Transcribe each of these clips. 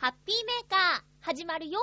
ハッピーメーカー、始まるよ。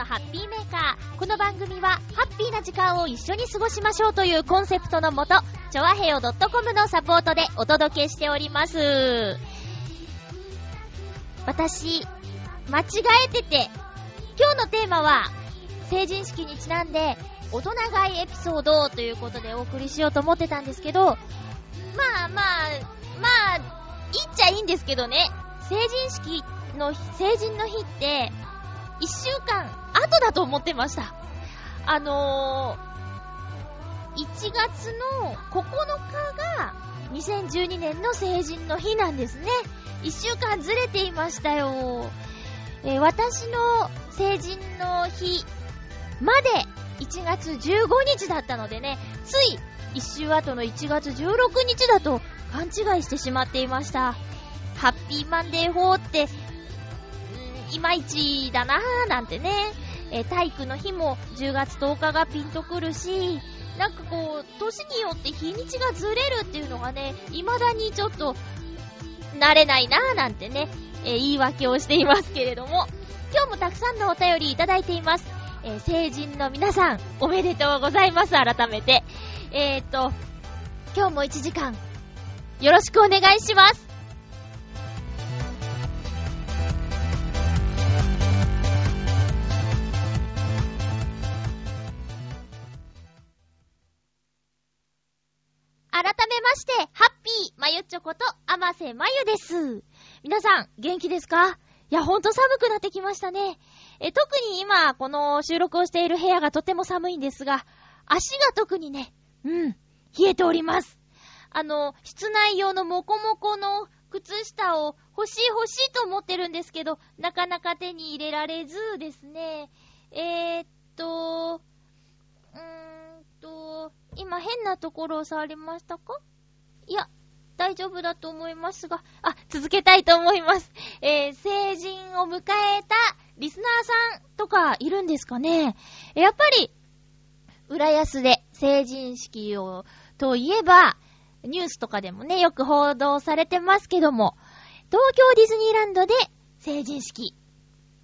のハッピーメーカー。この番組は、ハッピーな時間を一緒に過ごしましょうというコンセプトのもと、ちょわへよ .com のサポートでお届けしております。私、間違えてて、今日のテーマは、成人式にちなんで、大人買いエピソードということでお送りしようと思ってたんですけど、まあまあ、まあ、いいっちゃいいんですけどね、成人式の、成人の日って、一週間後だと思ってました。あのー、1月の9日が2012年の成人の日なんですね。一週間ずれていましたよ。えー私の成人の日まで1月15日だったのでね、つい一週後の1月16日だと勘違いしてしまっていました。ハッピーマンデー4って、いまいちだなぁなんてね。えー体育の日も10月10日がピンとくるし、なんかこう、年によって日にちがずれるっていうのがね、未だにちょっと、慣れないなぁなんてね、えー言い訳をしていますけれども、今日もたくさんのお便りいただいています。えー成人の皆さん、おめでとうございます、改めて。えーっと、今日も1時間、よろしくお願いします。まして、ハッピーまゆちょこと、あませまゆです。皆さん、元気ですか？いや、ほんと寒くなってきましたね。え、特に今、この収録をしている部屋がとても寒いんですが、足が特にね、うん、冷えております。あの、室内用のモコモコの靴下を欲しい欲しいと思ってるんですけど、なかなか手に入れられずですね。えー、っと、うーんと、今変なところを触りましたか？いや、大丈夫だと思いますが、あ、続けたいと思います。えー、成人を迎えたリスナーさんとかいるんですかね？やっぱり、浦安で成人式を、といえば、ニュースとかでもね、よく報道されてますけども、東京ディズニーランドで成人式。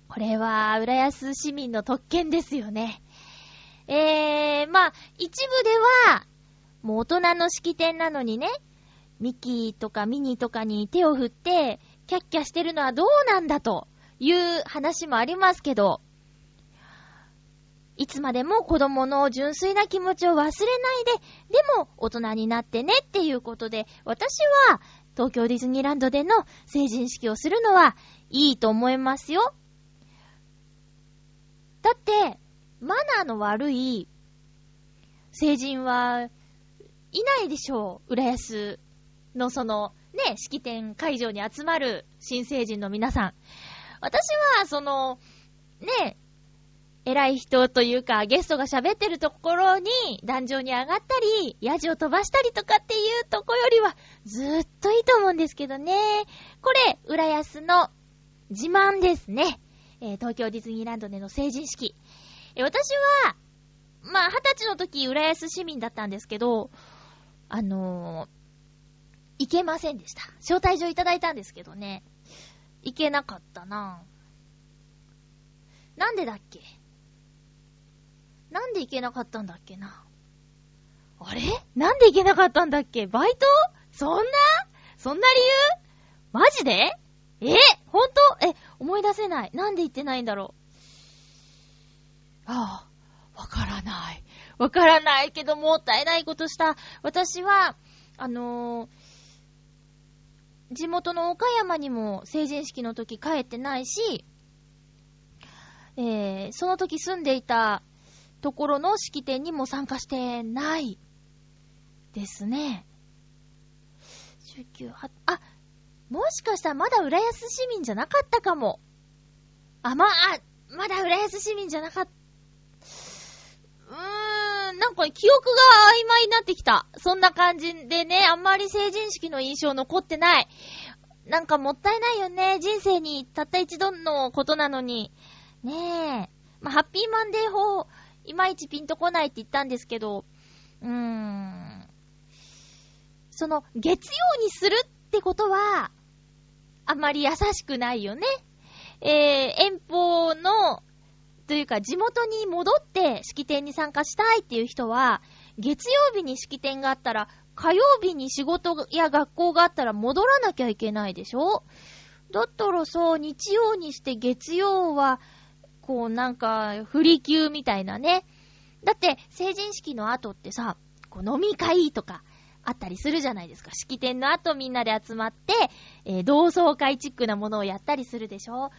これは、浦安市民の特権ですよね。えー、まあ、一部では、もう大人の式典なのにね、ミキとかミニとかに手を振って、キャッキャしてるのはどうなんだという話もありますけど、いつまでも子供の純粋な気持ちを忘れないで、でも大人になってねっていうことで、私は東京ディズニーランドでの成人式をするのはいいと思いますよ。だって、マナーの悪い成人はいないでしょう。浦安のその、ね、式典会場に集まる新成人の皆さん。私は、その、ね、偉い人というか、ゲストが喋ってるところに、壇上に上がったり、ヤジを飛ばしたりとかっていうとこよりは、ずっといいと思うんですけどね。これ、浦安の自慢ですね。えー東京ディズニーランドでの成人式。え私は、まあ、二十歳の時、浦安市民だったんですけど、あのー行けませんでした。招待状いただいたんですけどね。行けなかったな。なんでだっけ？なんで行けなかったんだっけな？あれ？なんで行けなかったんだっけ？バイト？そんな？そんな理由？マジで？え？ほんとえ、思い出せない。なんで行ってないんだろう？ああ、わからない。わからないけど、もったいないことした。私は、あのー地元の岡山にも成人式の時帰ってないし、えー、その時住んでいたところの式典にも参加してないですね。19、は、あ、もしかしたらまだ浦安市民じゃなかったかも。あ、まあ、まだ浦安市民じゃなかった。うーん、なんか記憶が曖昧になってきた。そんな感じでね、あんまり成人式の印象残ってない。なんかもったいないよね。人生にたった一度のことなのに。ねえ。まあ、ハッピーマンデー法、いまいちピンとこないって言ったんですけど、うーん。その、月曜にするってことは、あんまり優しくないよね。えー、遠方のというか地元に戻って式典に参加したいっていう人は、月曜日に式典があったら、火曜日に仕事や学校があったら戻らなきゃいけないでしょ？だったらさ、日曜にして月曜は、こうなんか、振り休みたいなね。だって、成人式の後ってさ、こう飲み会とか、あったりするじゃないですか。式典の後みんなで集まって、えー、同窓会チックなものをやったりするでしょ？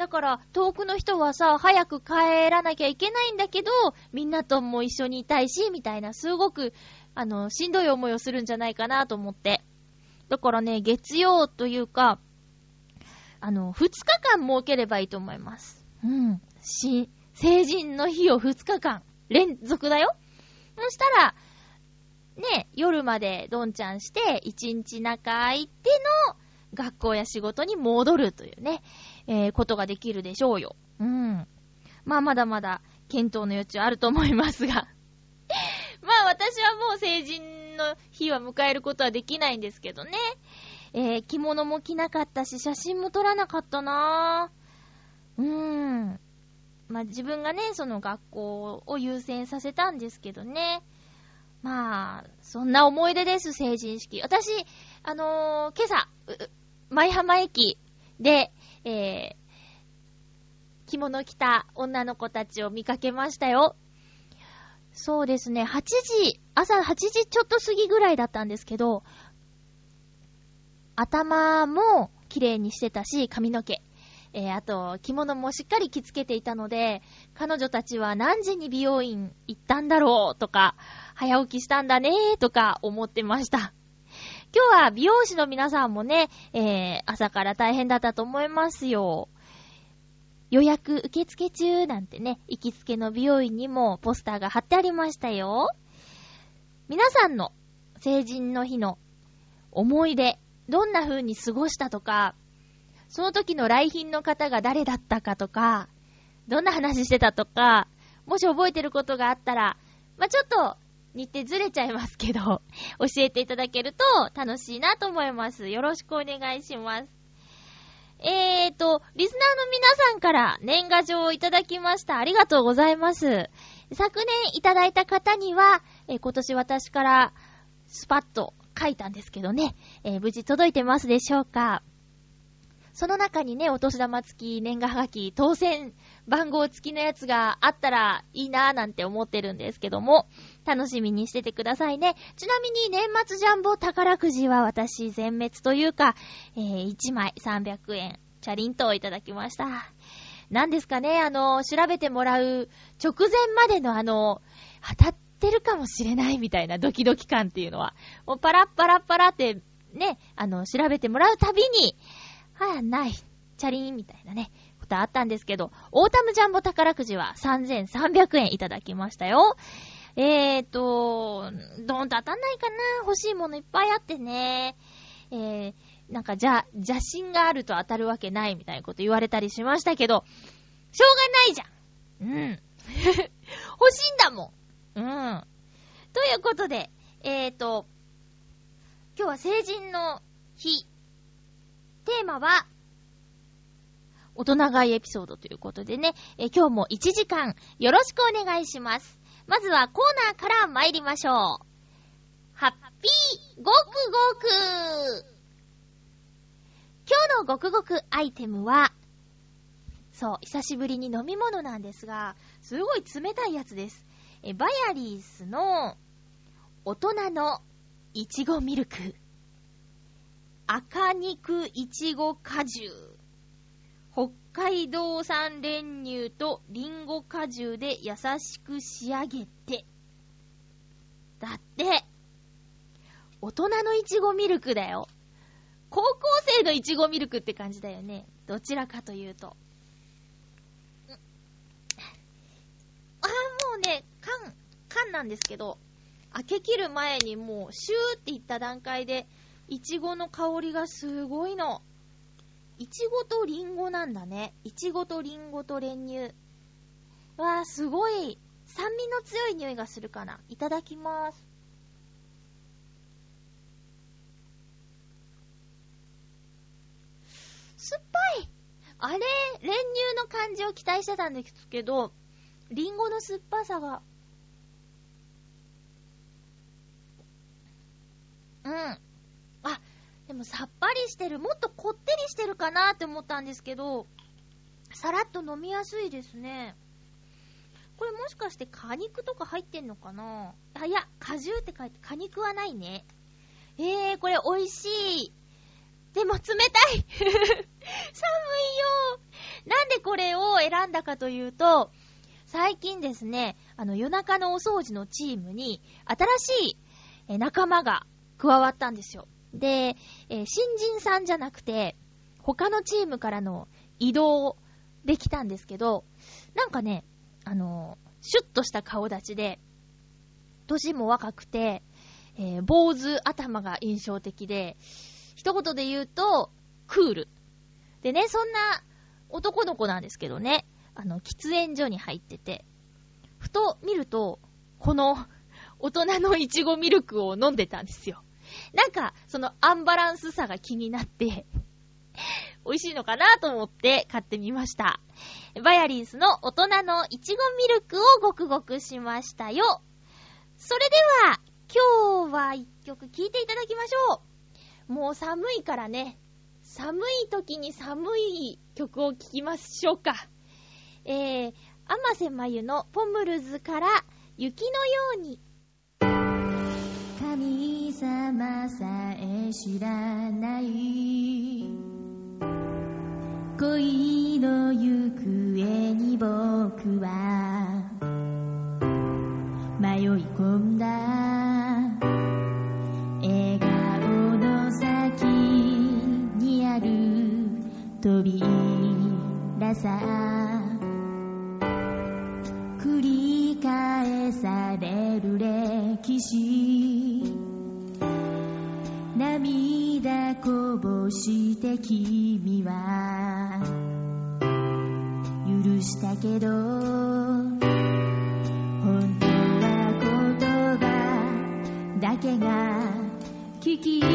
だから、遠くの人はさ、早く帰らなきゃいけないんだけど、みんなとも一緒にいたいし、みたいな、すごく、あの、しんどい思いをするんじゃないかなと思って。だからね、月曜というか、あの、2日間設ければいいと思います。うん。し、成人の日を2日間、連続だよ。そしたら、ね、夜までどんちゃんして、1日中空いての学校や仕事に戻るというね。えー、ことができるでしょうよ。うん。まあ、まだまだ検討の余地はあると思いますが。まあ、私はもう成人の日は迎えることはできないんですけどね。えー、着物も着なかったし、写真も撮らなかったなぁ。うーん。まあ、自分がね、その学校を優先させたんですけどね。まあ、そんな思い出です、成人式。私、あのー、今朝、舞浜駅で、えー、着物着た女の子たちを見かけましたよ。そうですね、8時、朝8時ちょっと過ぎぐらいだったんですけど、頭も綺麗にしてたし、髪の毛。えー、あと、着物もしっかり着付けていたので、彼女たちは何時に美容院行ったんだろうとか、早起きしたんだねーとか思ってました。今日は美容師の皆さんもね、えー、朝から大変だったと思いますよ。予約受付中なんてね、行きつけの美容院にもポスターが貼ってありましたよ。皆さんの成人の日の思い出、どんな風に過ごしたとか、その時の来賓の方が誰だったかとか、どんな話してたとか、もし覚えてることがあったら、まあ、ちょっと日程ずれちゃいますけど、教えていただけると楽しいなと思います。よろしくお願いします。えーと、リスナーの皆さんから年賀状をいただきました。ありがとうございます。昨年いただいた方には、えー、今年私からスパッと書いたんですけどね、えー、無事届いてますでしょうかその中にね、お年玉付き年賀はがき、当選番号付きのやつがあったらいいなぁなんて思ってるんですけども、楽しみにしててくださいね。ちなみに年末ジャンボ宝くじは私全滅というか、えー、1枚300円、チャリンといただきました。何ですかね、あの、調べてもらう直前までのあの、当たってるかもしれないみたいなドキドキ感っていうのは、もうパラッパラッパラってね、あの、調べてもらうたびに、はや、ない。チャリンみたいなね、ことあったんですけど、オータムジャンボ宝くじは3300円いただきましたよ。えーと、どんと当たんないかな欲しいものいっぱいあってね。えー、なんかじゃ、邪心があると当たるわけないみたいなこと言われたりしましたけど、しょうがないじゃん。うん。欲しいんだもん。うん。ということで、えーと、今日は成人の日テーマは、大人買いエピソードということでね、え今日も1時間よろしくお願いします。まずはコーナーから参りましょう。ハッピーごくごく今日のごくごくアイテムは、そう、久しぶりに飲み物なんですが、すごい冷たいやつです。え、バヤリースの大人のいちごミルク。赤肉いちご果汁。北海道産練乳とリンゴ果汁で優しく仕上げて。だって、大人のいちごミルクだよ。高校生のいちごミルクって感じだよね。どちらかというと。うんあ、もうね、缶、缶なんですけど、開け切る前にもうシューっていった段階で、いちごの香りがすごいの。いちごとリンゴなんだね。いちごとリンゴと練乳。わー、すごい。酸味の強い匂いがするかな。いただきます。酸っぱいあれ、練乳の感じを期待してたんですけど、リンゴの酸っぱさが。うん。でもさっぱりしてる。もっとこってりしてるかなって思ったんですけど、さらっと飲みやすいですね。これもしかして果肉とか入ってんのかな？あ、いや、果汁って書いて、果肉はないね。えー、これ美味しい。でも冷たい 寒いよなんでこれを選んだかというと、最近ですね、あの夜中のお掃除のチームに新しい仲間が加わったんですよ。で、えー新人さんじゃなくて、他のチームからの移動できたんですけど、なんかね、あのーシュッとした顔立ちで、年も若くて、えー坊主頭が印象的で、一言で言うと、クール。でね、そんな男の子なんですけどね、あの、喫煙所に入ってて、ふと見ると、この大人のいちごミルクを飲んでたんですよ。なんか、そのアンバランスさが気になって、美味しいのかなと思って買ってみました。バヤリンスの大人のいちごミルクをごくごくしましたよ。それでは、今日は一曲聴いていただきましょう。もう寒いからね、寒い時に寒い曲を聴きましょうか。えー、甘瀬まゆのポムルズから雪のように。神様さえ知らない恋の行方に僕は迷い込んだ笑顔の先にある扉さ返される歴史。涙こぼして君は許したけど本当は言葉だけが聞き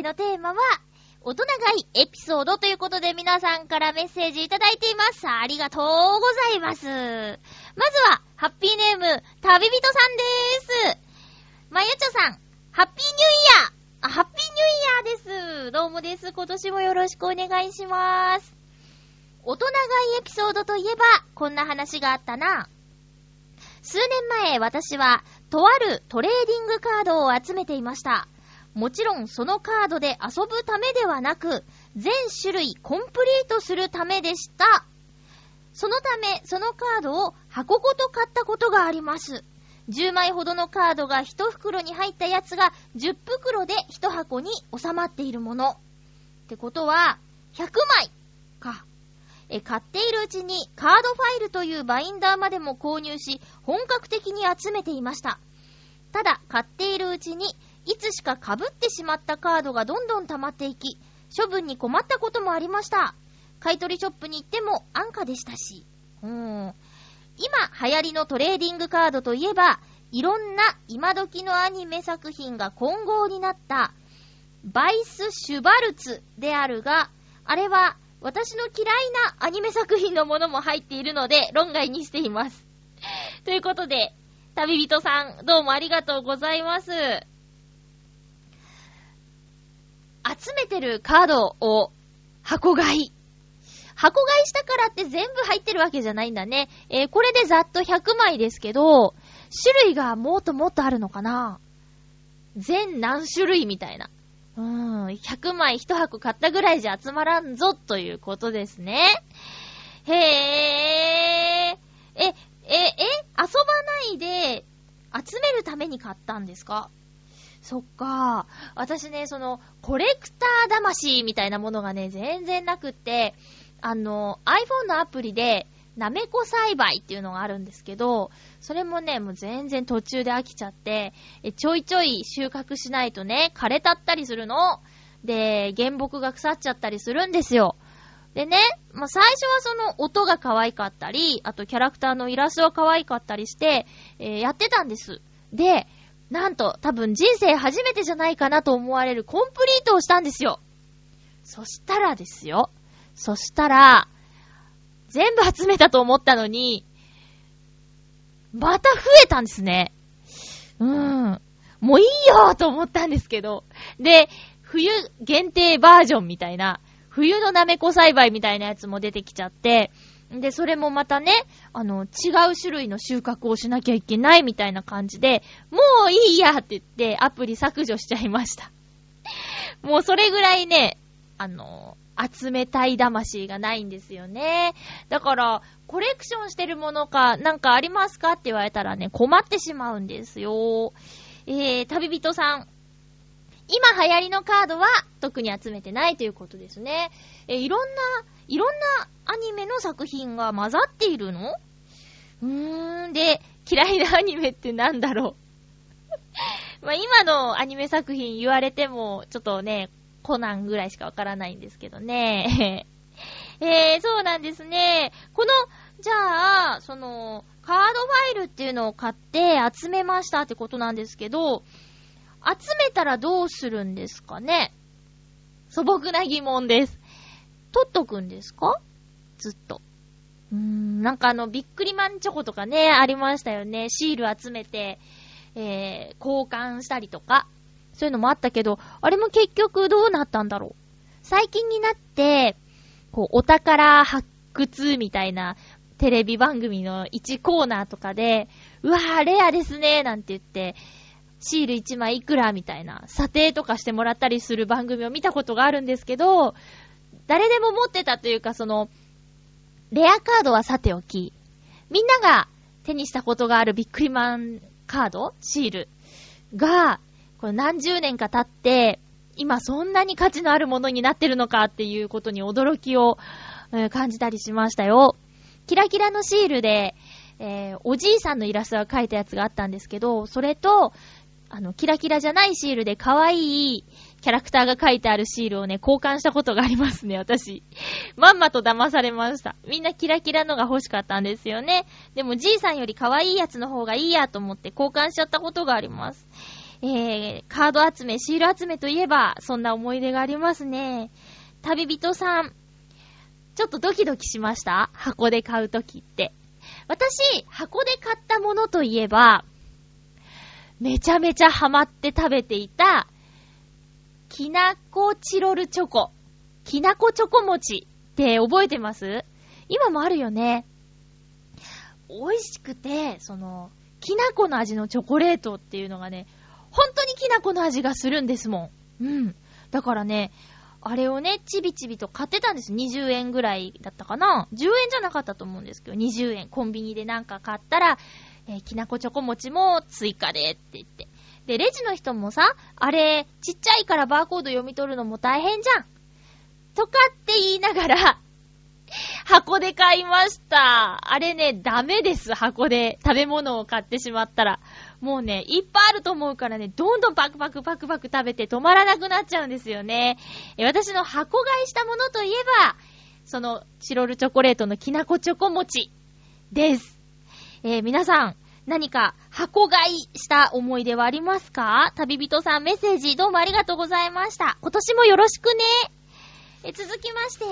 回のテーマは、大人買いエピソードということで皆さんからメッセージいただいています。ありがとうございます。まずは、ハッピーネーム、旅人さんでーす。まゆちょさん、ハッピーニューイヤーあ、ハッピーニューイヤーです。どうもです。今年もよろしくお願いします。大人買いエピソードといえば、こんな話があったな。数年前、私は、とあるトレーディングカードを集めていました。もちろん、そのカードで遊ぶためではなく、全種類コンプリートするためでした。そのため、そのカードを箱ごと買ったことがあります。10枚ほどのカードが1袋に入ったやつが10袋で1箱に収まっているもの。ってことは、100枚か。え、買っているうちにカードファイルというバインダーまでも購入し、本格的に集めていました。ただ、買っているうちに、いつしか被ってしまったカードがどんどん溜まっていき、処分に困ったこともありました。買取ショップに行っても安価でしたし。うーん。今流行りのトレーディングカードといえば、いろんな今時のアニメ作品が混合になった、バイス・シュバルツであるが、あれは私の嫌いなアニメ作品のものも入っているので論外にしています。ということで、旅人さん、どうもありがとうございます。集めてるカードを箱買い。箱買いしたからって全部入ってるわけじゃないんだね。えーこれでざっと100枚ですけど、種類がもっともっとあるのかな全何種類みたいな。うーん、100枚1箱買ったぐらいじゃ集まらんぞということですね。へえ、え、え、え、遊ばないで集めるために買ったんですか？そっか。私ね、その、コレクター魂みたいなものがね、全然なくって、あの、iPhone のアプリで、なめこ栽培っていうのがあるんですけど、それもね、もう全然途中で飽きちゃって、ちょいちょい収穫しないとね、枯れたったりするの？で、原木が腐っちゃったりするんですよ。でね、まあ、最初はその音が可愛かったり、あとキャラクターのイラストが可愛かったりして、えーやってたんです。で、なんと、多分人生初めてじゃないかなと思われるコンプリートをしたんですよ。そしたらですよ。そしたら、全部集めたと思ったのに、また増えたんですね。うーん。もういいよーと思ったんですけど。で、冬限定バージョンみたいな、冬のなめこ栽培みたいなやつも出てきちゃって、で、それもまたね、あの、違う種類の収穫をしなきゃいけないみたいな感じで、もういいやって言ってアプリ削除しちゃいました。もうそれぐらいね、あの、集めたい魂がないんですよね。だから、コレクションしてるものか、なんかありますかって言われたらね、困ってしまうんですよ。えー、旅人さん。今流行りのカードは特に集めてないということですね。えいろんな、いろんなアニメの作品が混ざっているの？うーん、で、嫌いなアニメってなんだろう？まあ今のアニメ作品言われても、ちょっとね、コナンぐらいしかわからないんですけどね。えー、そうなんですね。この、じゃあ、その、カードファイルっていうのを買って集めましたってことなんですけど、集めたらどうするんですかね？素朴な疑問です。取っとくんですか？ずっと。うーん、なんかあの、ビックリマンチョコとかね、ありましたよね。シール集めて、えー、交換したりとか。そういうのもあったけど、あれも結局どうなったんだろう。最近になって、こう、お宝発掘みたいなテレビ番組の1コーナーとかで、うわー、レアですね、なんて言って、シール1枚いくらみたいな、査定とかしてもらったりする番組を見たことがあるんですけど、誰でも持ってたというか、その、レアカードはさておき、みんなが手にしたことがあるビックリマンカードシールが、これ何十年か経って、今そんなに価値のあるものになってるのかっていうことに驚きを、え感じたりしましたよ。キラキラのシールで、えーおじいさんのイラストが描いたやつがあったんですけど、それと、あの、キラキラじゃないシールで可愛いキャラクターが書いてあるシールをね、交換したことがありますね、私。まんまと騙されました。みんなキラキラのが欲しかったんですよね。でも、じいさんより可愛いやつの方がいいやと思って交換しちゃったことがあります。えー、カード集め、シール集めといえば、そんな思い出がありますね。旅人さん、ちょっとドキドキしました？箱で買うときって。私、箱で買ったものといえば、めちゃめちゃハマって食べていた、きなこチロルチョコ。きなこチョコ餅って覚えてます？今もあるよね。美味しくて、その、きなこの味のチョコレートっていうのがね、本当にきなこの味がするんですもん。うん。だからね、あれをね、ちびちびと買ってたんです。20円ぐらいだったかな ?10 円じゃなかったと思うんですけど、20円。コンビニでなんか買ったら、えーきなこチョコ餅も追加でって言って。で、レジの人もさ、あれ、ちっちゃいからバーコード読み取るのも大変じゃん。とかって言いながら、箱で買いました。あれね、ダメです、箱で食べ物を買ってしまったら。もうね、いっぱいあると思うからね、どんどんパクパクパクパク食べて止まらなくなっちゃうんですよね。え私の箱買いしたものといえば、その、チロルチョコレートのきなこチョコ餅です。えー皆さん、何か箱買いした思い出はありますか？旅人さんメッセージどうもありがとうございました。今年もよろしくね。え続きまして、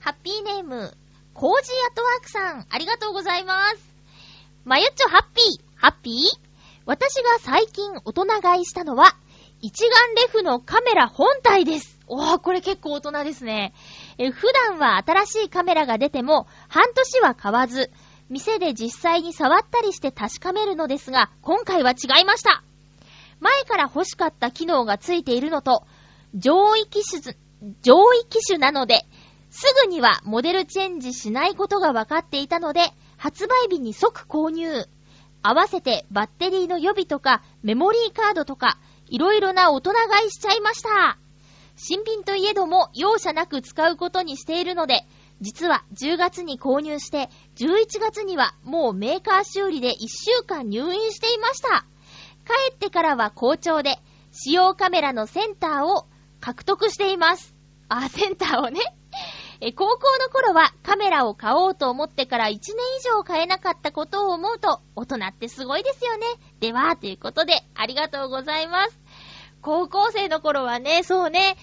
ハッピーネーム、コージーアトワークさん、ありがとうございます。まゆっちょハッピー、ハッピー？私が最近大人買いしたのは、一眼レフのカメラ本体です。おー、これ結構大人ですね。え普段は新しいカメラが出ても、半年は買わず、店で実際に触ったりして確かめるのですが、今回は違いました。前から欲しかった機能がついているのと、上位機種、上位機種なので、すぐにはモデルチェンジしないことが分かっていたので、発売日に即購入。合わせてバッテリーの予備とかメモリーカードとか、いろいろな大人買いしちゃいました。新品といえども容赦なく使うことにしているので、実は10月に購入して、11月にはもうメーカー修理で1週間入院していました。帰ってからは好調で、使用カメラのセンターを獲得しています。あ、センターをね。え、高校の頃はカメラを買おうと思ってから1年以上買えなかったことを思うと、大人ってすごいですよね。では、ということで、ありがとうございます。高校生の頃はね、そうね、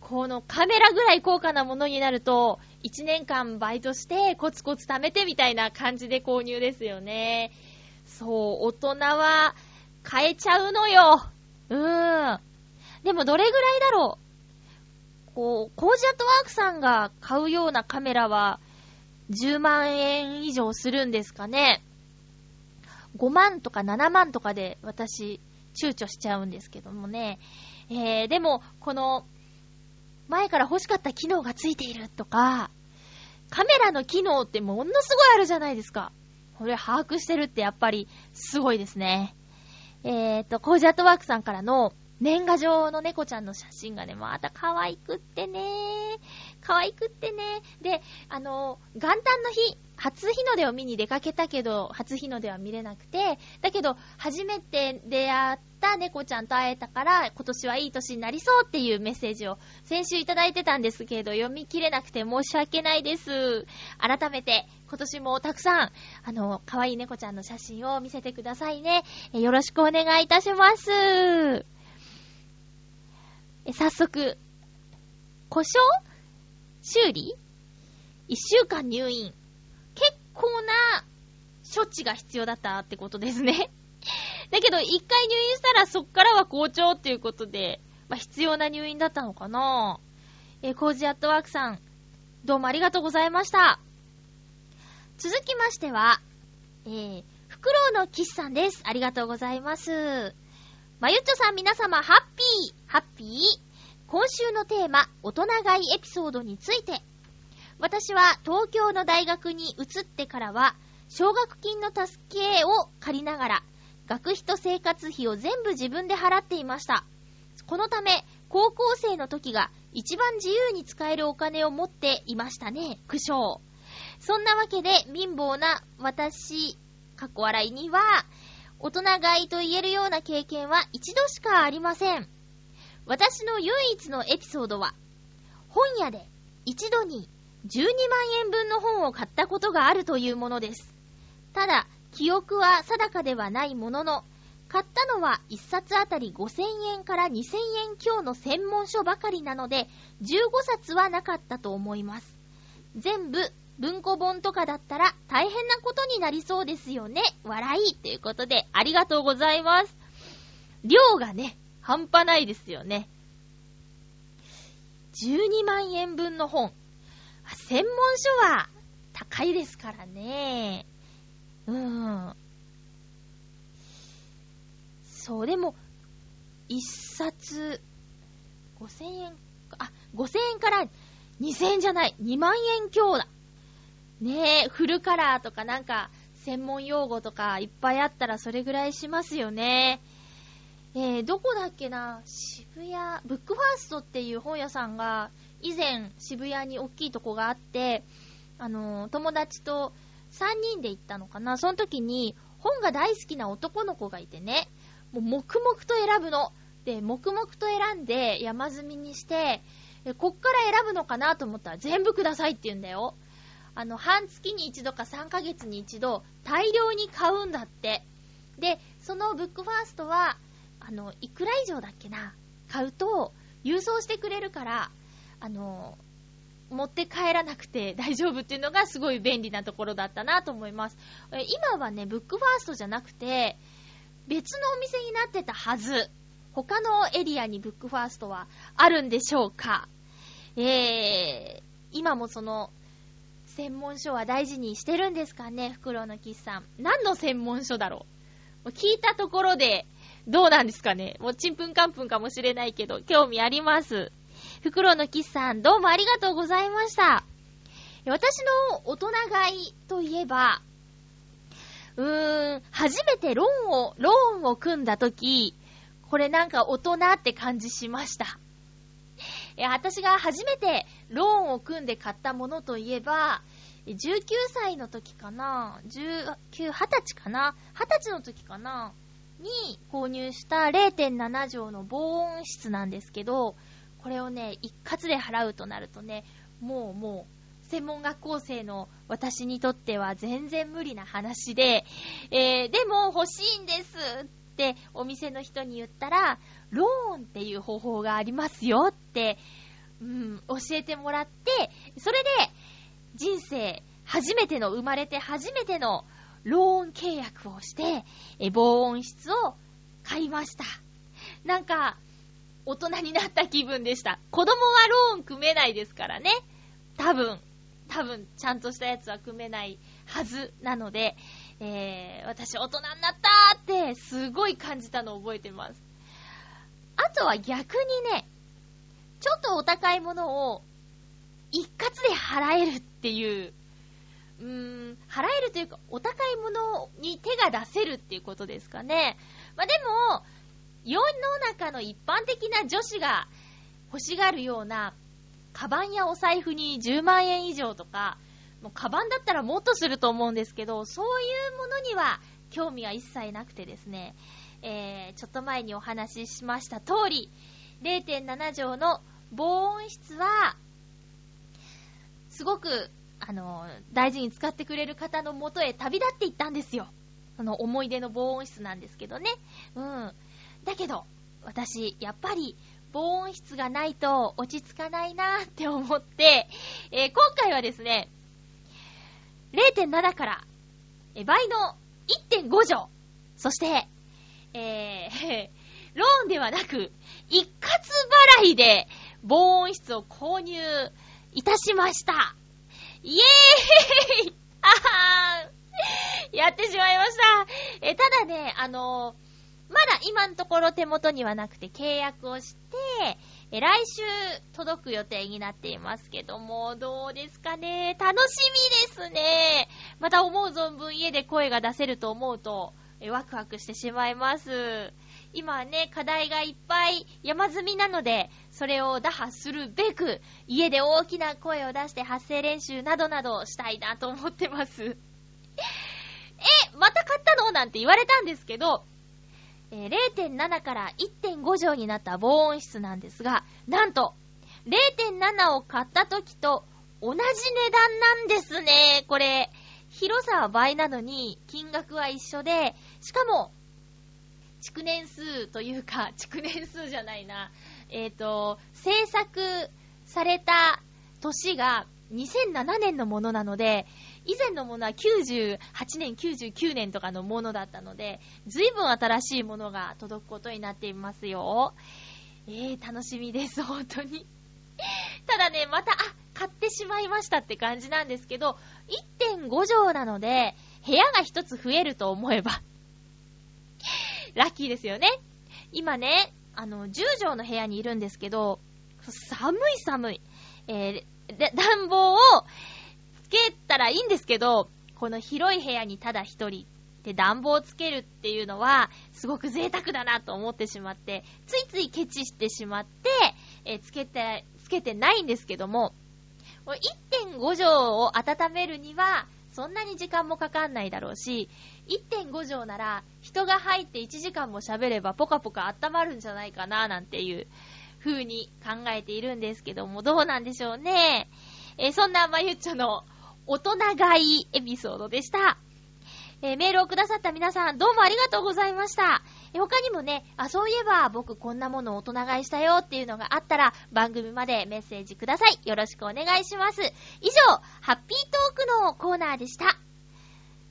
このカメラぐらい高価なものになると、1年間バイトしてコツコツ貯めてみたいな感じで購入ですよね。そう、大人は買えちゃうのよ。うーん。でもどれぐらいだろう？こう、コージアットワークさんが買うようなカメラは10万円以上するんですかね。5万とか7万とかで私躊躇しちゃうんですけどもね。えー、でも、この、前から欲しかった機能がついているとか、カメラの機能ってものすごいあるじゃないですか。これ把握してるってやっぱりすごいですね。えーと、コージアットワークさんからの年賀状の猫ちゃんの写真がね、また可愛くってね可愛くってねで、あの、元旦の日、初日の出を見に出かけたけど、初日の出は見れなくて、だけど、初めて出会った猫ちゃんと会えたから、今年はいい年になりそうっていうメッセージを先週いただいてたんですけど、読み切れなくて申し訳ないです。改めて、今年もたくさん、あの、可愛い猫ちゃんの写真を見せてくださいね。よろしくお願いいたします。え早速、故障？修理？一週間入院。結構な処置が必要だったってことですね。だけど、一回入院したらそっからは好調っていうことで、まあ、必要な入院だったのかなえー、コージアットワークさん、どうもありがとうございました。続きましては、えー、フクロウのキスさんです。ありがとうございます。まゆっちょさん皆様、ハッピーハッピー今週のテーマ、大人買いエピソードについて。私は東京の大学に移ってからは、奨学金の助けを借りながら、学費と生活費を全部自分で払っていました。このため、高校生の時が一番自由に使えるお金を持っていましたね、苦笑。そんなわけで、貧乏な私、かっこ笑いには、大人買いと言えるような経験は一度しかありません。私の唯一のエピソードは、本屋で一度に12万円分の本を買ったことがあるというものです。ただ、記憶は定かではないものの、買ったのは1冊あたり5000円から2000円強の専門書ばかりなので、15冊はなかったと思います。全部、文庫本とかだったら大変なことになりそうですよね。笑いということで、ありがとうございます。量がね、半端ないですよね。12万円分の本。専門書は高いですからね。うん。そう、でも、一冊、5000円、あ、5000円から2000円じゃない、2万円強だ。ねえ、フルカラーとかなんか、専門用語とかいっぱいあったらそれぐらいしますよね。えー、どこだっけな渋谷、ブックファーストっていう本屋さんが、以前渋谷に大きいとこがあって、あのー友達と3人で行ったのかなその時に、本が大好きな男の子がいてね、もう黙々と選ぶの。で、黙々と選んで山積みにして、こっから選ぶのかなと思ったら全部くださいって言うんだよ。あの、半月に一度か3ヶ月に一度、大量に買うんだって。で、そのブックファーストは、あの、いくら以上だっけな買うと、郵送してくれるから、あの、持って帰らなくて 大丈夫っていうのがすごい便利なところだったなと思います。今はね、ブックファーストじゃなくて、別のお店になってたはず。他のエリアにブックファーストはあるんでしょうかえー、今もその、専門書は大事にしてるんですかね、フクロウのキスさん。何の専門書だろうもう聞いたところで、どうなんですかねもうちんぷんかんぷんかもしれないけど、興味あります。フクロウのキスさん、どうもありがとうございました。私の大人買いといえば、うーん、初めてローンを、ローンを組んだとき、これなんか大人って感じしました。私が初めてローンを組んで買ったものといえば、19歳の時かな ?19、20歳かな ?20 歳の時かなに購入した0.7畳の防音室なんですけど、これをね、一括で払うとなるとね、もうもう、専門学校生の私にとっては全然無理な話で、えー、でも欲しいんですってお店の人に言ったら、ローンっていう方法がありますよって、うん、教えてもらって、それで人生初めての、生まれて初めてのローン契約をして、え防音室を買いました。なんか、大人になった気分でした。子供はローン組めないですからね。多分、多分、ちゃんとしたやつは組めないはずなので、えー、私大人になったーってすごい感じたのを覚えてます。あとは逆にね、ちょっとお高いものを一括で払えるっていう、うーん、払えるというか、お高いものに手が出せるっていうことですかね。まあ、でも、世の中の一般的な女子が欲しがるような、カバンやお財布に10万円以上とか、もうカバンだったらもっとすると思うんですけど、そういうものには興味は一切なくてですね、えー、ちょっと前にお話ししました通り、0.7畳の防音室は、すごく、あの、大事に使ってくれる方のもとへ旅立っていったんですよ。その思い出の防音室なんですけどね。うん。だけど、私、やっぱり、防音室がないと落ち着かないなって思って、えー今回はですね、0.7から、え倍の1.5畳、そして、えー、ローンではなく、一括払いで防音室を購入いたしました。イエーイ あはーやってしまいました。えただね、あのーまだ今のところ手元にはなくて契約をして、え来週届く予定になっていますけども、どうですかね楽しみですねまた思う存分家で声が出せると思うと、えワクワクしてしまいます。今はね、課題がいっぱい山積みなので、それを打破するべく、家で大きな声を出して発声練習などなどしたいなと思ってます。え、また買ったの？なんて言われたんですけど、えー0.7から1.5畳になった防音室なんですが、なんと、0.7を買った時と同じ値段なんですね。これ、広さは倍なのに、金額は一緒で、しかも、築年数というか、築年数じゃないな、えっ、と、制作された年が2007年のものなので、以前のものは98年、99年とかのものだったので、随分新しいものが届くことになっていますよ。えー、楽しみです、本当に。ただね、また、あ、買ってしまいましたって感じなんですけど、1.5畳なので、部屋が一つ増えると思えば、ラッキーですよね。今ね、あの、10畳の部屋にいるんですけど、寒い寒い。えー、で暖房をけたらいいんですけど、この広い部屋にただ一人で暖房をつけるっていうのは、すごく贅沢だなと思ってしまって、ついついケチしてしまって、えーつけて、つけてないんですけども、1.5畳を温めるには、そんなに時間もかかんないだろうし、1.5畳なら人が入って1時間も喋ればポカポカ温まるんじゃないかななんていう風に考えているんですけども、どうなんでしょうね。えーそんなまゆっちょの大人買いエピソードでした。えーメールをくださった皆さん、どうもありがとうございました。え他にもね、あ、そういえば僕こんなもの大人買いしたよっていうのがあったら、番組までメッセージください。よろしくお願いします。以上、ハッピートークのコーナーでした。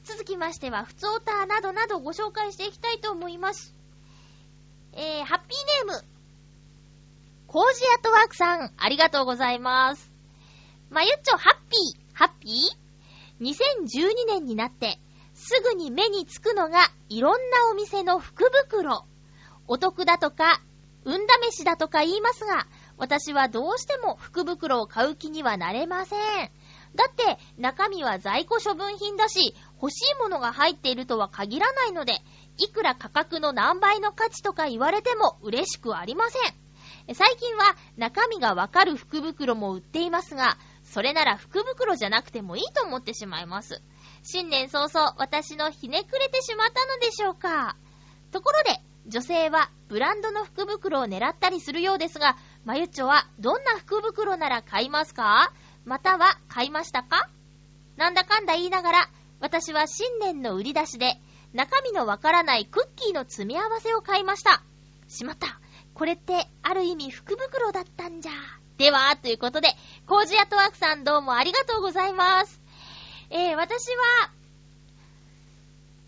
続きましては、ふつおたなどなどご紹介していきたいと思います。えー、ハッピーネーム、コージアットワークさん、ありがとうございます。まゆっちょ、ハッピー、ハッピー ?2012 年になって、すぐに目につくのが、いろんなお店の福袋。お得だとか、運試しだとか言いますが、私はどうしても福袋を買う気にはなれません。だって、中身は在庫処分品だし、欲しいものが入っているとは限らないので、いくら価格の何倍の価値とか言われても嬉しくありません。最近は中身がわかる福袋も売っていますが、それなら福袋じゃなくてもいいと思ってしまいます。新年早々、私のひねくれてしまったのでしょうか。ところで、女性はブランドの福袋を狙ったりするようですが、まゆっちょはどんな福袋なら買いますか？または買いましたか？なんだかんだ言いながら、私は新年の売り出しで、中身のわからないクッキーの詰め合わせを買いました。しまった。これって、ある意味福袋だったんじゃ。では、ということで、コージアトワークさんどうもありがとうございます。えー、私は、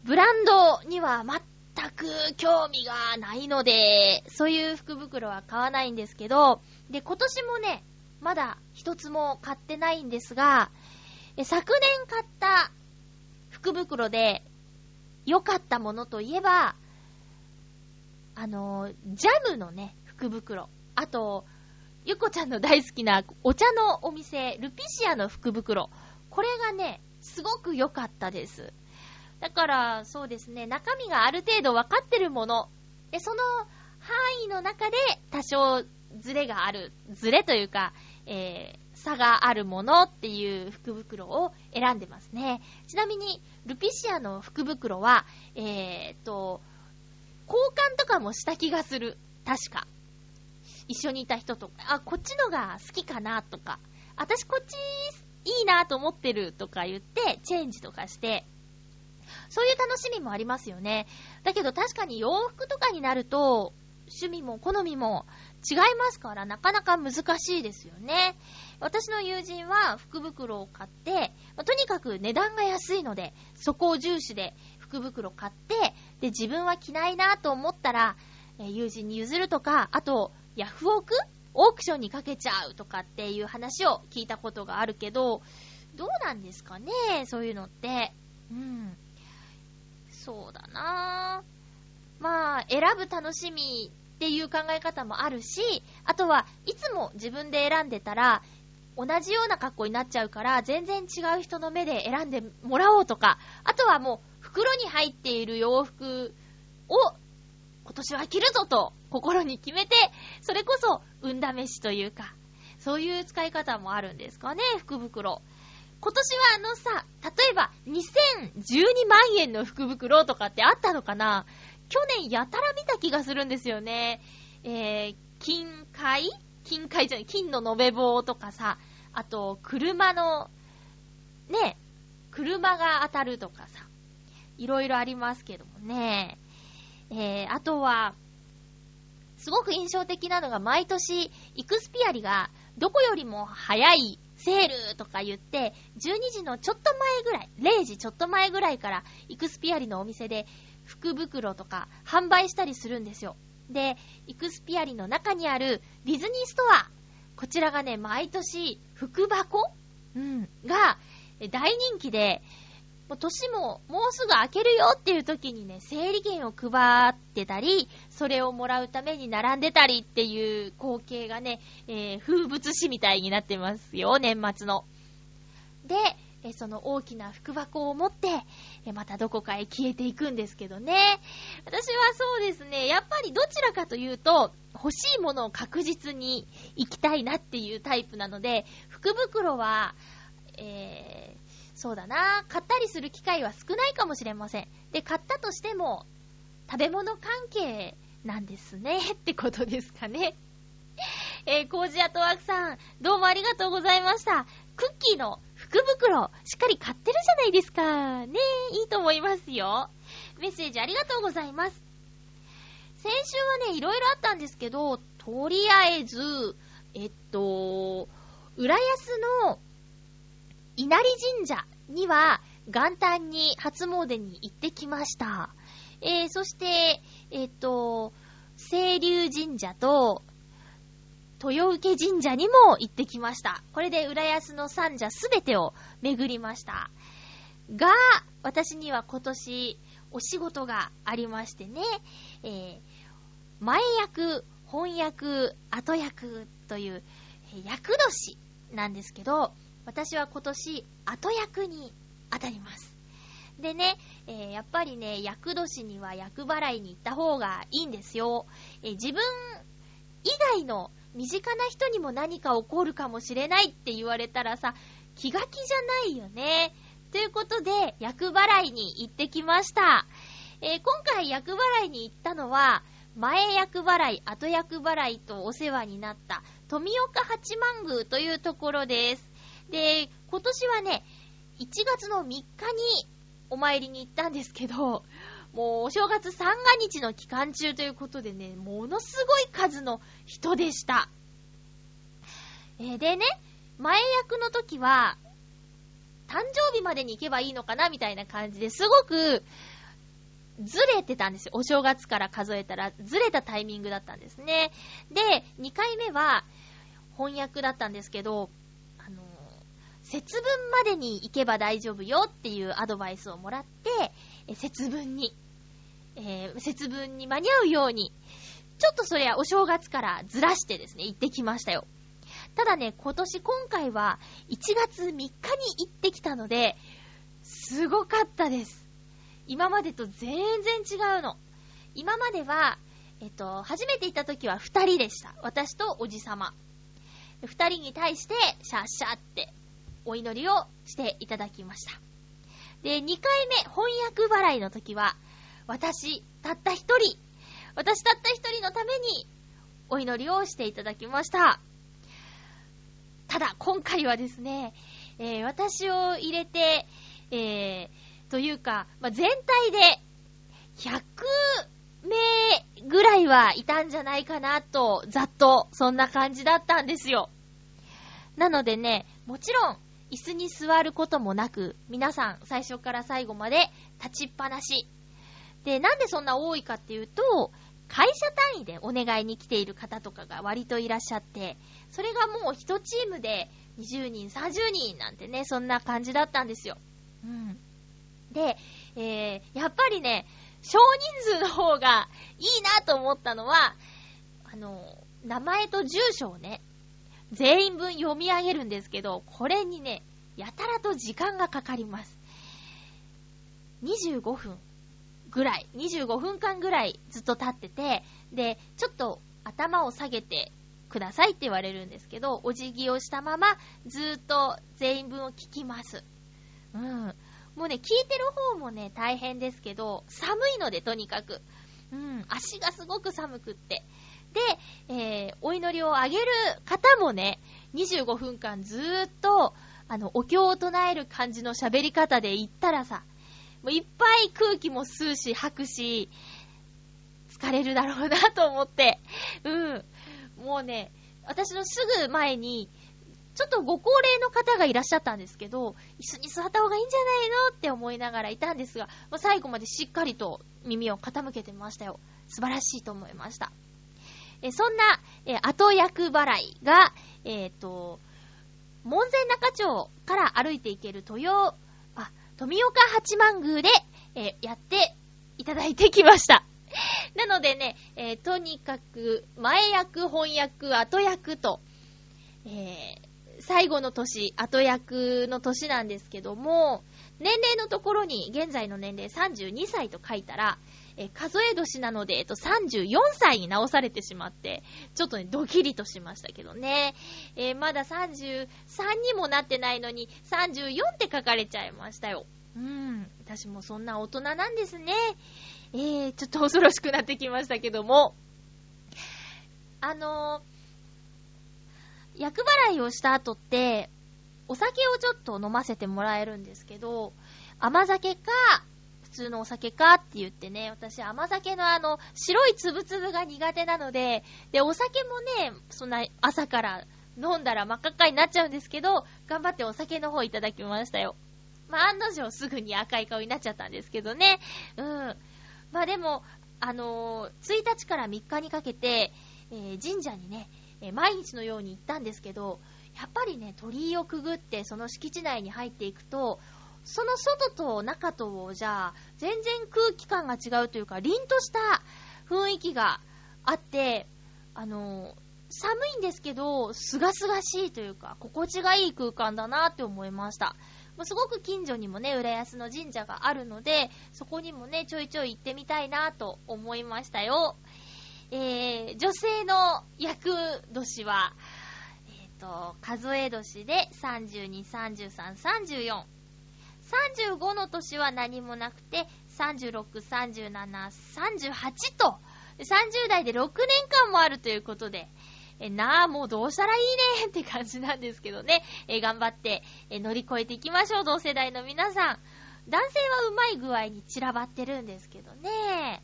ブランドには全く興味がないので、そういう福袋は買わないんですけど、で、今年もね、まだ一つも買ってないんですが、昨年買った福袋で良かったものといえば、あの、ジャムのね、福袋。あと、ゆこちゃんの大好きなお茶のお店、ルピシアの福袋。これがね、すごく良かったです。だから、そうですね、中身がある程度分かってるもの。で、その範囲の中で多少ズレがある。ズレというか、えー、差があるものっていう福袋を選んでますね。ちなみに、ルピシアの福袋は、えーと、交換とかもした気がする。確か。一緒にいた人とか、あ、こっちのが好きかなとか、私こっちいいなと思ってるとか言って、チェンジとかして、そういう楽しみもありますよね。だけど確かに洋服とかになると、趣味も好みも違いますから、なかなか難しいですよね。私の友人は福袋を買って、とにかく値段が安いので、そこを重視で福袋買って、で、自分は着ないなと思ったら、友人に譲るとか、あと、ヤフオク？オークションにかけちゃうとかっていう話を聞いたことがあるけど、どうなんですかね？そういうのって。うん。そうだなぁ。まあ、選ぶ楽しみっていう考え方もあるし、あとはいつも自分で選んでたら、同じような格好になっちゃうから、全然違う人の目で選んでもらおうとか、あとはもう、袋に入っている洋服を、今年は着るぞと、心に決めて、それこそ、運試しというか、そういう使い方もあるんですかね、福袋。今年はあのさ、例えば、2012万円の福袋とかってあったのかな？去年やたら見た気がするんですよね。えー、金塊？金塊じゃない、金の延べ棒とかさ、あと、車の、ね、車が当たるとかさ、いろいろありますけどもね。えー、あとは、すごく印象的なのが毎年、イクスピアリがどこよりも早いセールとか言って、12時のちょっと前ぐらい、0時ちょっと前ぐらいから、イクスピアリのお店で福袋とか販売したりするんですよ。で、イクスピアリの中にあるディズニーストア、こちらがね、毎年、福箱？うん、が大人気で、もう年ももうすぐ明けるよっていう時にね、整理券を配ってたり、それをもらうために並んでたりっていう光景がね、えー、風物詩みたいになってますよ、年末の。で、えその大きな福箱を持って、えまたどこかへ消えていくんですけどね。私はそうですね、やっぱりどちらかというと、欲しいものを確実に行きたいなっていうタイプなので、福袋は、えー、そうだな、買ったりする機会は少ないかもしれません。で、買ったとしても、食べ物関係なんですね、ってことですかね。えー、コージアトワークさん、どうもありがとうございました。クッキーの福袋、しっかり買ってるじゃないですか。ねえ、いいと思いますよ。メッセージありがとうございます。先週はね、いろいろあったんですけど、とりあえず、えっと、浦安の稲荷神社には元旦に初詣に行ってきました。えー、そして、えっ、と、清流神社と、豊受神社にも行ってきました。これで浦安の三社すべてを巡りました。が、私には今年お仕事がありましてね、えー、前役、翻訳、後役という、役年なんですけど、私は今年後役に当たります。でね、えー、やっぱりね、役年には役払いに行った方がいいんですよ。えー、自分以外の身近な人にも何か起こるかもしれないって言われたらさ、気が気じゃないよね。ということで、役払いに行ってきました。えー、今回役払いに行ったのは、前役払い、後役払いとお世話になった富岡八幡宮というところです。で、今年はね、1月の3日にお参りに行ったんですけど、もうお正月三が日の期間中ということでね、ものすごい数の人でした。え、でね、前役の時は、誕生日までに行けばいいのかなみたいな感じですごくずれてたんですよ。お正月から数えたらずれたタイミングだったんですね。で、2回目は翻訳だったんですけど、節分までに行けば大丈夫よっていうアドバイスをもらって、え節分に、えー、節分に間に合うように、ちょっとそれはお正月からずらしてですね、行ってきましたよ。ただね、今年今回は1月3日に行ってきたので、すごかったです。今までと全然違うの。今までは、えっと、初めて行った時は2人でした。私とおじさま。2人に対して、シャッシャってお祈りをしていただきました。で、2回目、翻訳払いの時は、私、たった一人、私たった一人のために、お祈りをしていただきました。ただ、今回はですね、えー、私を入れて、えー、というか、まあ、全体で、100名ぐらいはいたんじゃないかなと、ざっと、そんな感じだったんですよ。なのでね、もちろん、椅子に座ることもなく、皆さん最初から最後まで立ちっぱなし。で、なんでそんな多いかっていうと、会社単位でお願いに来ている方とかが割といらっしゃって、それがもう一チームで20人、30人なんてね、そんな感じだったんですよ。うん。で、えー、やっぱりね、少人数の方がいいなと思ったのは、あの、名前と住所をね、全員分読み上げるんですけど、これにね、やたらと時間がかかります。25分ぐらい、25分間ぐらいずっと立ってて、で、ちょっと頭を下げてくださいって言われるんですけど、お辞儀をしたままずっと全員分を聞きます。うん。もうね、聞いてる方もね、大変ですけど、寒いのでとにかく。うん、足がすごく寒くって。で、えー、お祈りをあげる方もね、25分間ずーっと、あの、お経を唱える感じの喋り方で言ったらさ、もういっぱい空気も吸うし、吐くし、疲れるだろうなと思って、うん。もうね、私のすぐ前に、ちょっとご高齢の方がいらっしゃったんですけど、椅子に座った方がいいんじゃないのって思いながらいたんですが、ま最後までしっかりと耳を傾けてましたよ。素晴らしいと思いました。えそんな、え後役払いが、えっ、と、門前仲町から歩いていける豊、あ、富岡八幡宮で、えやっていただいてきました。なのでね、えとにかく、前役、翻訳、後役と、え最後の年、後役の年なんですけども、年齢のところに現在の年齢32歳と書いたら、え数え年なので、えっと、34歳に直されてしまって、ちょっとね、ドキリとしましたけどね。えーまだ33にもなってないのに、34って書かれちゃいましたよ。うん。私もそんな大人なんですね。えー、ちょっと恐ろしくなってきましたけども。あのー、厄払いをした後って、お酒をちょっと飲ませてもらえるんですけど、甘酒か、通のお酒かって言ってね、私甘酒のあの、白いつぶつぶが苦手なので、で、お酒もね、そんな朝から飲んだら真っ赤っかになっちゃうんですけど、頑張ってお酒の方いただきましたよ。まあ、案の定すぐに赤い顔になっちゃったんですけどね。うん。まあでも、あのー1日から3日にかけて、えー神社にね、えー毎日のように行ったんですけど、やっぱりね、鳥居をくぐってその敷地内に入っていくと、その外と中とじゃあ、全然空気感が違うというか、凛とした雰囲気があって、あの寒いんですけど、すがすがしいというか、心地がいい空間だなって思いました。もうすごく近所にもね、浦安の神社があるので、そこにもね、ちょいちょい行ってみたいなと思いましたよ。えー、女性の役年は、えっ、と、数え年で32、33、34。35の年は何もなくて、36、37、38と、30代で6年間もあるということで、えなあ、もうどうしたらいいねって感じなんですけどね。え頑張って、え乗り越えていきましょう、同世代の皆さん。男性はうまい具合に散らばってるんですけどね。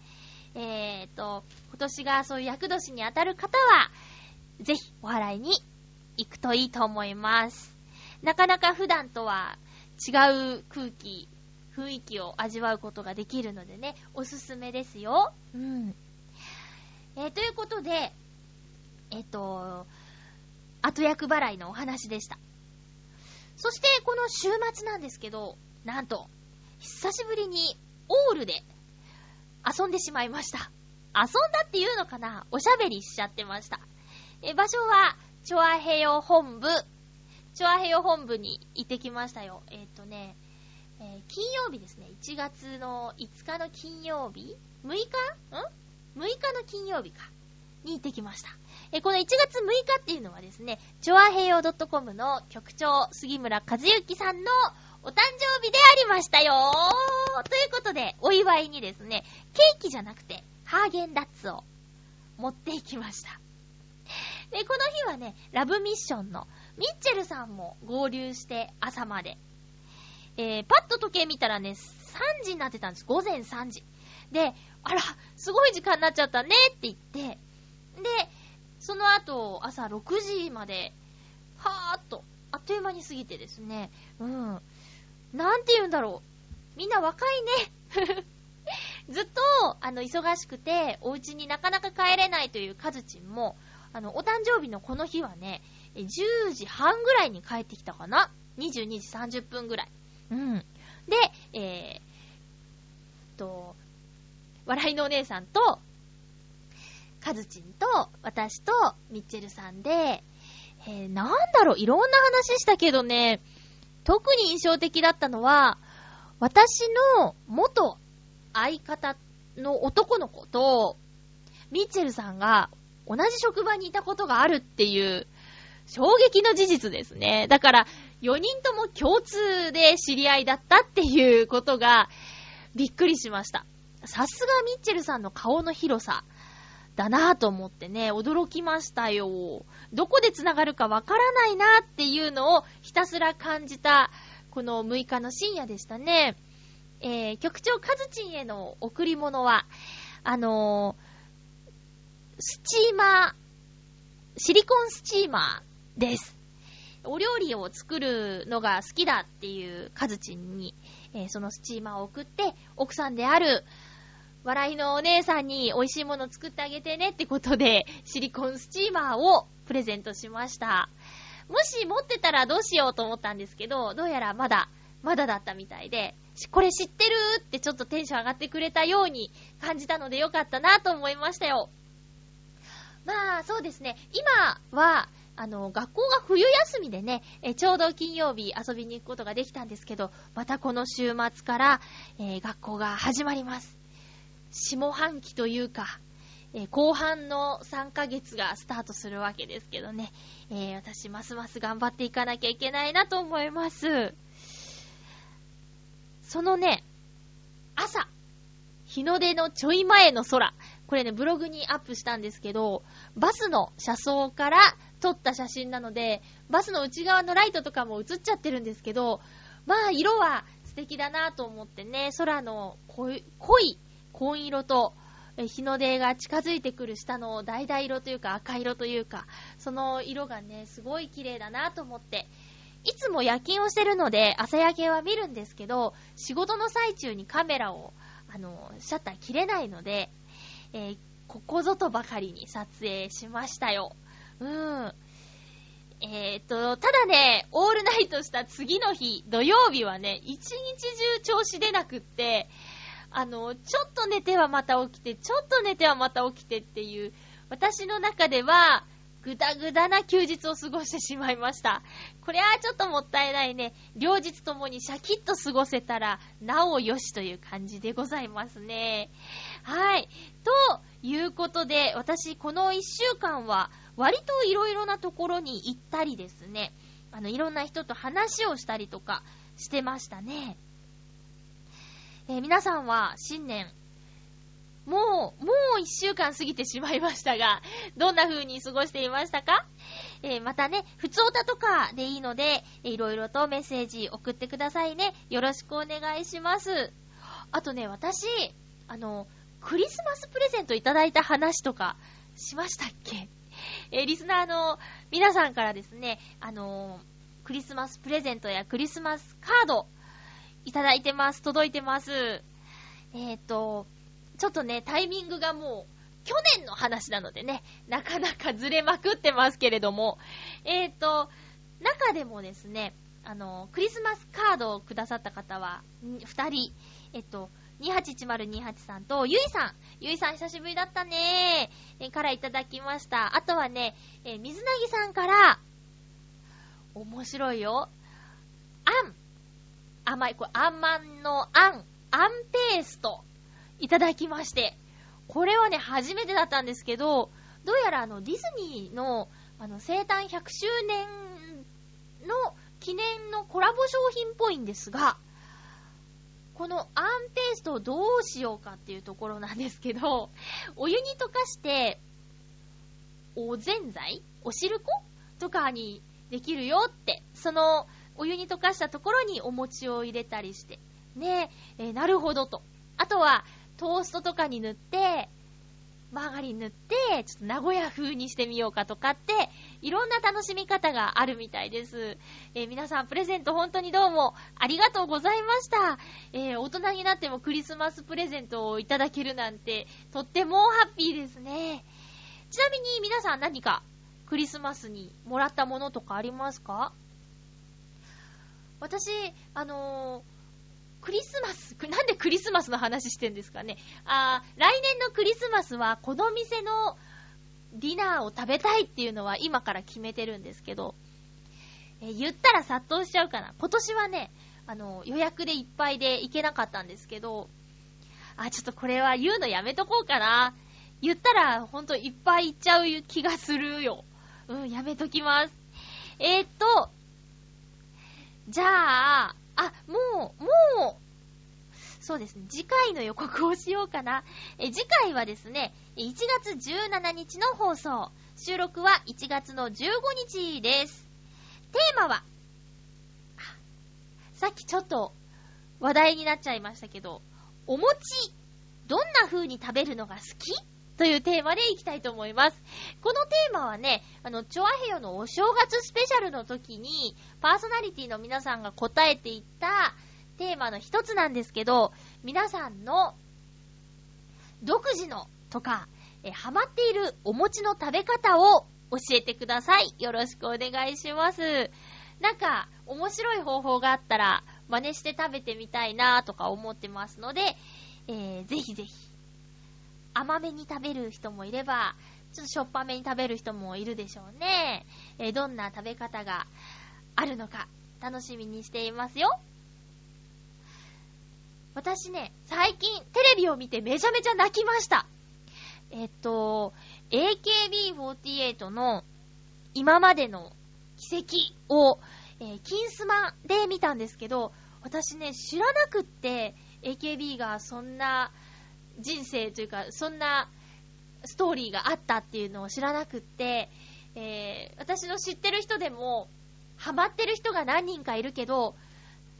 えーと、今年がそういう役年に当たる方は、ぜひお祓いに行くといいと思います。なかなか普段とは違う空気、雰囲気を味わうことができるのでね、おすすめですよ。うん。えーということで、えっ、と、後役払いのお話でした。そして、この週末なんですけど、なんと、久しぶりにオールで遊んでしまいました。遊んだっていうのかな？おしゃべりしちゃってました。え、場所は、チョアヘヨ本部。チョアヘヨ本部に行ってきましたよ。えっ、とね、えー金曜日ですね。1月の5日の金曜日 ?6 日？ん ?6 日の金曜日か。に行ってきました。えーこの1月6日っていうのはですね、チョアヘヨ .com の局長、杉村和之さんのお誕生日でありましたよということで、お祝いにですね、ケーキじゃなくて、ハーゲンダッツを持っていきました。で、この日はね、ラブミッションのミッチェルさんも合流して朝まで。えー、パッと時計見たらね、3時になってたんです。午前3時。で、あら、すごい時間になっちゃったねって言って、で、その後、朝6時まで、はーっと、あっという間に過ぎてですね、うん。なんて言うんだろう。みんな若いね。ずっと、あの、忙しくて、お家になかなか帰れないというカズチンも、あの、お誕生日のこの日はね、え10時半ぐらいに帰ってきたかな ?22 時30分ぐらい。うん。で、えー、と、笑いのお姉さんと、カズチンと、私と、ミッチェルさんで、えー、なんだろう、いろんな話したけどね、特に印象的だったのは、私の元相方の男の子と、ミッチェルさんが同じ職場にいたことがあるっていう衝撃の事実ですね。だから、4人とも共通で知り合いだったっていうことがびっくりしました。さすがミッチェルさんの顔の広さだなぁと思ってね、驚きましたよ。どこで繋がるかわからないなっていうのをひたすら感じた、この6日の深夜でしたね。えー、局長カズチンへの贈り物は、あのー、スチーマー、シリコンスチーマーです。お料理を作るのが好きだっていうカズチンに、えー、そのスチーマーを送って、奥さんである、笑いのお姉さんに美味しいもの作ってあげてねってことで、シリコンスチーマーをプレゼントしました。もし持ってたらどうしようと思ったんですけど、どうやらまだ、まだだったみたいで、これ知ってるってちょっとテンション上がってくれたように感じたのでよかったなと思いましたよ。まあ、そうですね。今は、あの、学校が冬休みでね、えちょうど金曜日遊びに行くことができたんですけど、またこの週末から、えー、学校が始まります。下半期というか、えー、後半の3ヶ月がスタートするわけですけどね、えー、私ますます頑張っていかなきゃいけないなと思います。そのね、朝、日の出のちょい前の空、これね、ブログにアップしたんですけど、バスの車窓から撮った写真なので、バスの内側のライトとかも映っちゃってるんですけど、まあ、色は素敵だなと思ってね、空の濃い、濃い紺色と、日の出が近づいてくる下の橙色というか赤色というか、その色がね、すごい綺麗だなと思って、いつも夜勤をしてるので朝焼けは見るんですけど、仕事の最中にカメラを、あの、シャッター切れないので、えー、ここぞとばかりに撮影しましたよ。うん。えー、っと、ただね、オールナイトした次の日、土曜日はね、一日中調子出なくって、あの、ちょっと寝てはまた起きて、ちょっと寝てはまた起きてっていう、私の中では、ぐだぐだな休日を過ごしてしまいました。これはちょっともったいないね。両日ともにシャキッと過ごせたら、なおよしという感じでございますね。はい。ということで、私、この一週間は、割といろいろなところに行ったりですね、あの、いろんな人と話をしたりとかしてましたね。えー、皆さんは新年、もう、もう一週間過ぎてしまいましたが、どんな風に過ごしていましたか？えー、またね、普通歌とかでいいので、え、いろいろとメッセージ送ってくださいね。よろしくお願いします。あとね、私、あの、クリスマスプレゼントいただいた話とかしましたっけ？えー、リスナーの皆さんからですね、あのクリスマスプレゼントやクリスマスカードいただいてます。届いてます。えっ、ー、と、ちょっとね、タイミングがもう、去年の話なのでね、なかなかずれまくってますけれども、えっ、と、中でもですね、あの、クリスマスカードをくださった方は、二人、えっと、281028さんと、ゆいさん。ゆいさん久しぶりだったねー。からいただきました。あとはね、え水なぎさんから、面白いよ。あん。甘い、これ、あんまんのあん、あんペースト、いただきまして。これはね、初めてだったんですけど、どうやらあの、ディズニーの、あの、生誕100周年の記念のコラボ商品っぽいんですが、このあんペーストをどうしようかっていうところなんですけど、お湯に溶かして、おぜんざい？お汁粉？とかにできるよって、そのお湯に溶かしたところにお餅を入れたりして。ねえ、ー、なるほどと。あとは、トーストとかに塗って、マーガリン塗って、ちょっと名古屋風にしてみようかとかって、いろんな楽しみ方があるみたいです。えー、皆さんプレゼント本当にどうもありがとうございました。えー、大人になってもクリスマスプレゼントをいただけるなんて、とってもハッピーですね。ちなみに皆さん何かクリスマスにもらったものとかありますか？私、あのー、クリスマス、なんでクリスマスの話してんですかね。あ来年のクリスマスはこの店のディナーを食べたいっていうのは今から決めてるんですけど、え言ったら殺到しちゃうかな。今年はね、あの、予約でいっぱいで行けなかったんですけど、あ、ちょっとこれは言うのやめとこうかな。言ったらほんといっぱい行っちゃう気がするよ。うん、やめときます。えー、っと、じゃあ、あ、もう、もう、そうですね、次回の予告をしようかな。え次回はですね、1月17日の放送。収録は1月の15日です。テーマは、さっきちょっと話題になっちゃいましたけど、お餅、どんな風に食べるのが好き？というテーマでいきたいと思います。このテーマはね、あの、チョアヘヨのお正月スペシャルの時に、パーソナリティの皆さんが答えていったテーマの一つなんですけど、皆さんの独自のとか、えハマっているお餅の食べ方を教えてください。よろしくお願いします。なんか、面白い方法があったら、真似して食べてみたいなとか思ってますので、えー、ぜひぜひ。甘めに食べる人もいれば、ちょっとしょっぱめに食べる人もいるでしょうね。えーどんな食べ方があるのか、楽しみにしていますよ。私ね、最近テレビを見てめちゃめちゃ泣きました。えっと、AKB48 の今までの奇跡を、えー金スマで見たんですけど、私ね、知らなくって、AKB がそんな人生というか、そんなストーリーがあったっていうのを知らなくって、えー私の知ってる人でも、ハマってる人が何人かいるけど、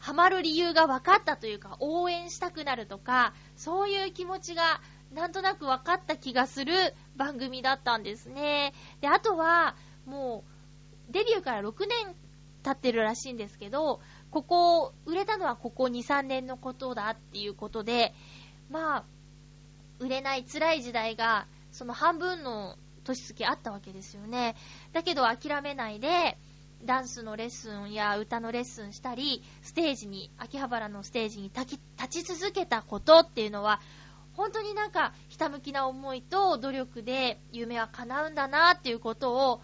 ハマる理由が分かったというか、応援したくなるとか、そういう気持ちがなんとなく分かった気がする番組だったんですね。で、あとは、もう、デビューから6年経ってるらしいんですけど、ここ、売れたのはここ2、3年のことだっていうことで、まあ、売れない辛い時代が、その半分の年月あったわけですよね。だけど諦めないで、ダンスのレッスンや歌のレッスンしたり、ステージに、秋葉原のステージに立ち続けたことっていうのは、本当になんか、ひたむきな思いと努力で夢は叶うんだなっていうことを、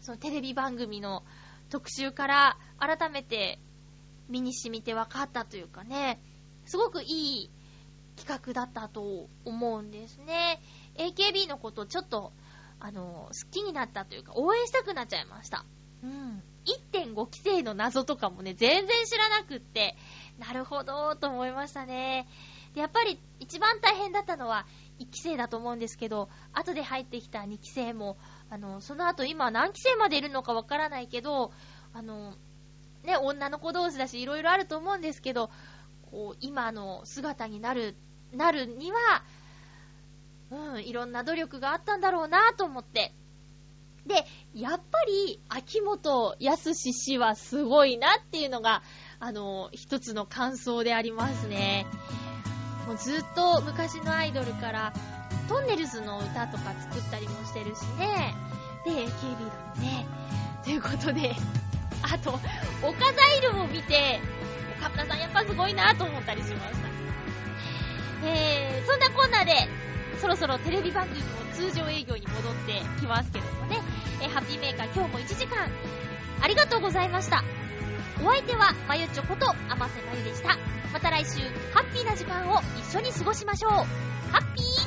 そのテレビ番組の特集から改めて身に染みて分かったというかね、すごくいい企画だったと思うんですね。AKB のことちょっと、あの、好きになったというか、応援したくなっちゃいました。うん。1.5期生の謎とかもね、全然知らなくって、なるほど、と思いましたね。やっぱり一番大変だったのは1期生だと思うんですけど、後で入ってきた2期生も、あの、その後今何期生までいるのかわからないけど、あの、ね、女の子同士だし、いろいろあると思うんですけど、こう、今の姿になる、なるには、うん、いろんな努力があったんだろうなと思って。で、やっぱり、秋元康氏はすごいなっていうのが、あの、一つの感想でありますね。もうずっと昔のアイドルから、トンネルズの歌とか作ったりもしてるしね。で、AKB だもんね。ということで、あと、岡ザイルを見て、岡村さんやっぱすごいなと思ったりしました。えー、そんなこんなで、そろそろテレビ番組も通常営業に戻ってきますけどもね、えハッピーメーカー今日も1時間、ありがとうございました。お相手は、まゆちょこと、あませまゆでした。また来週、ハッピーな時間を一緒に過ごしましょう。ハッピー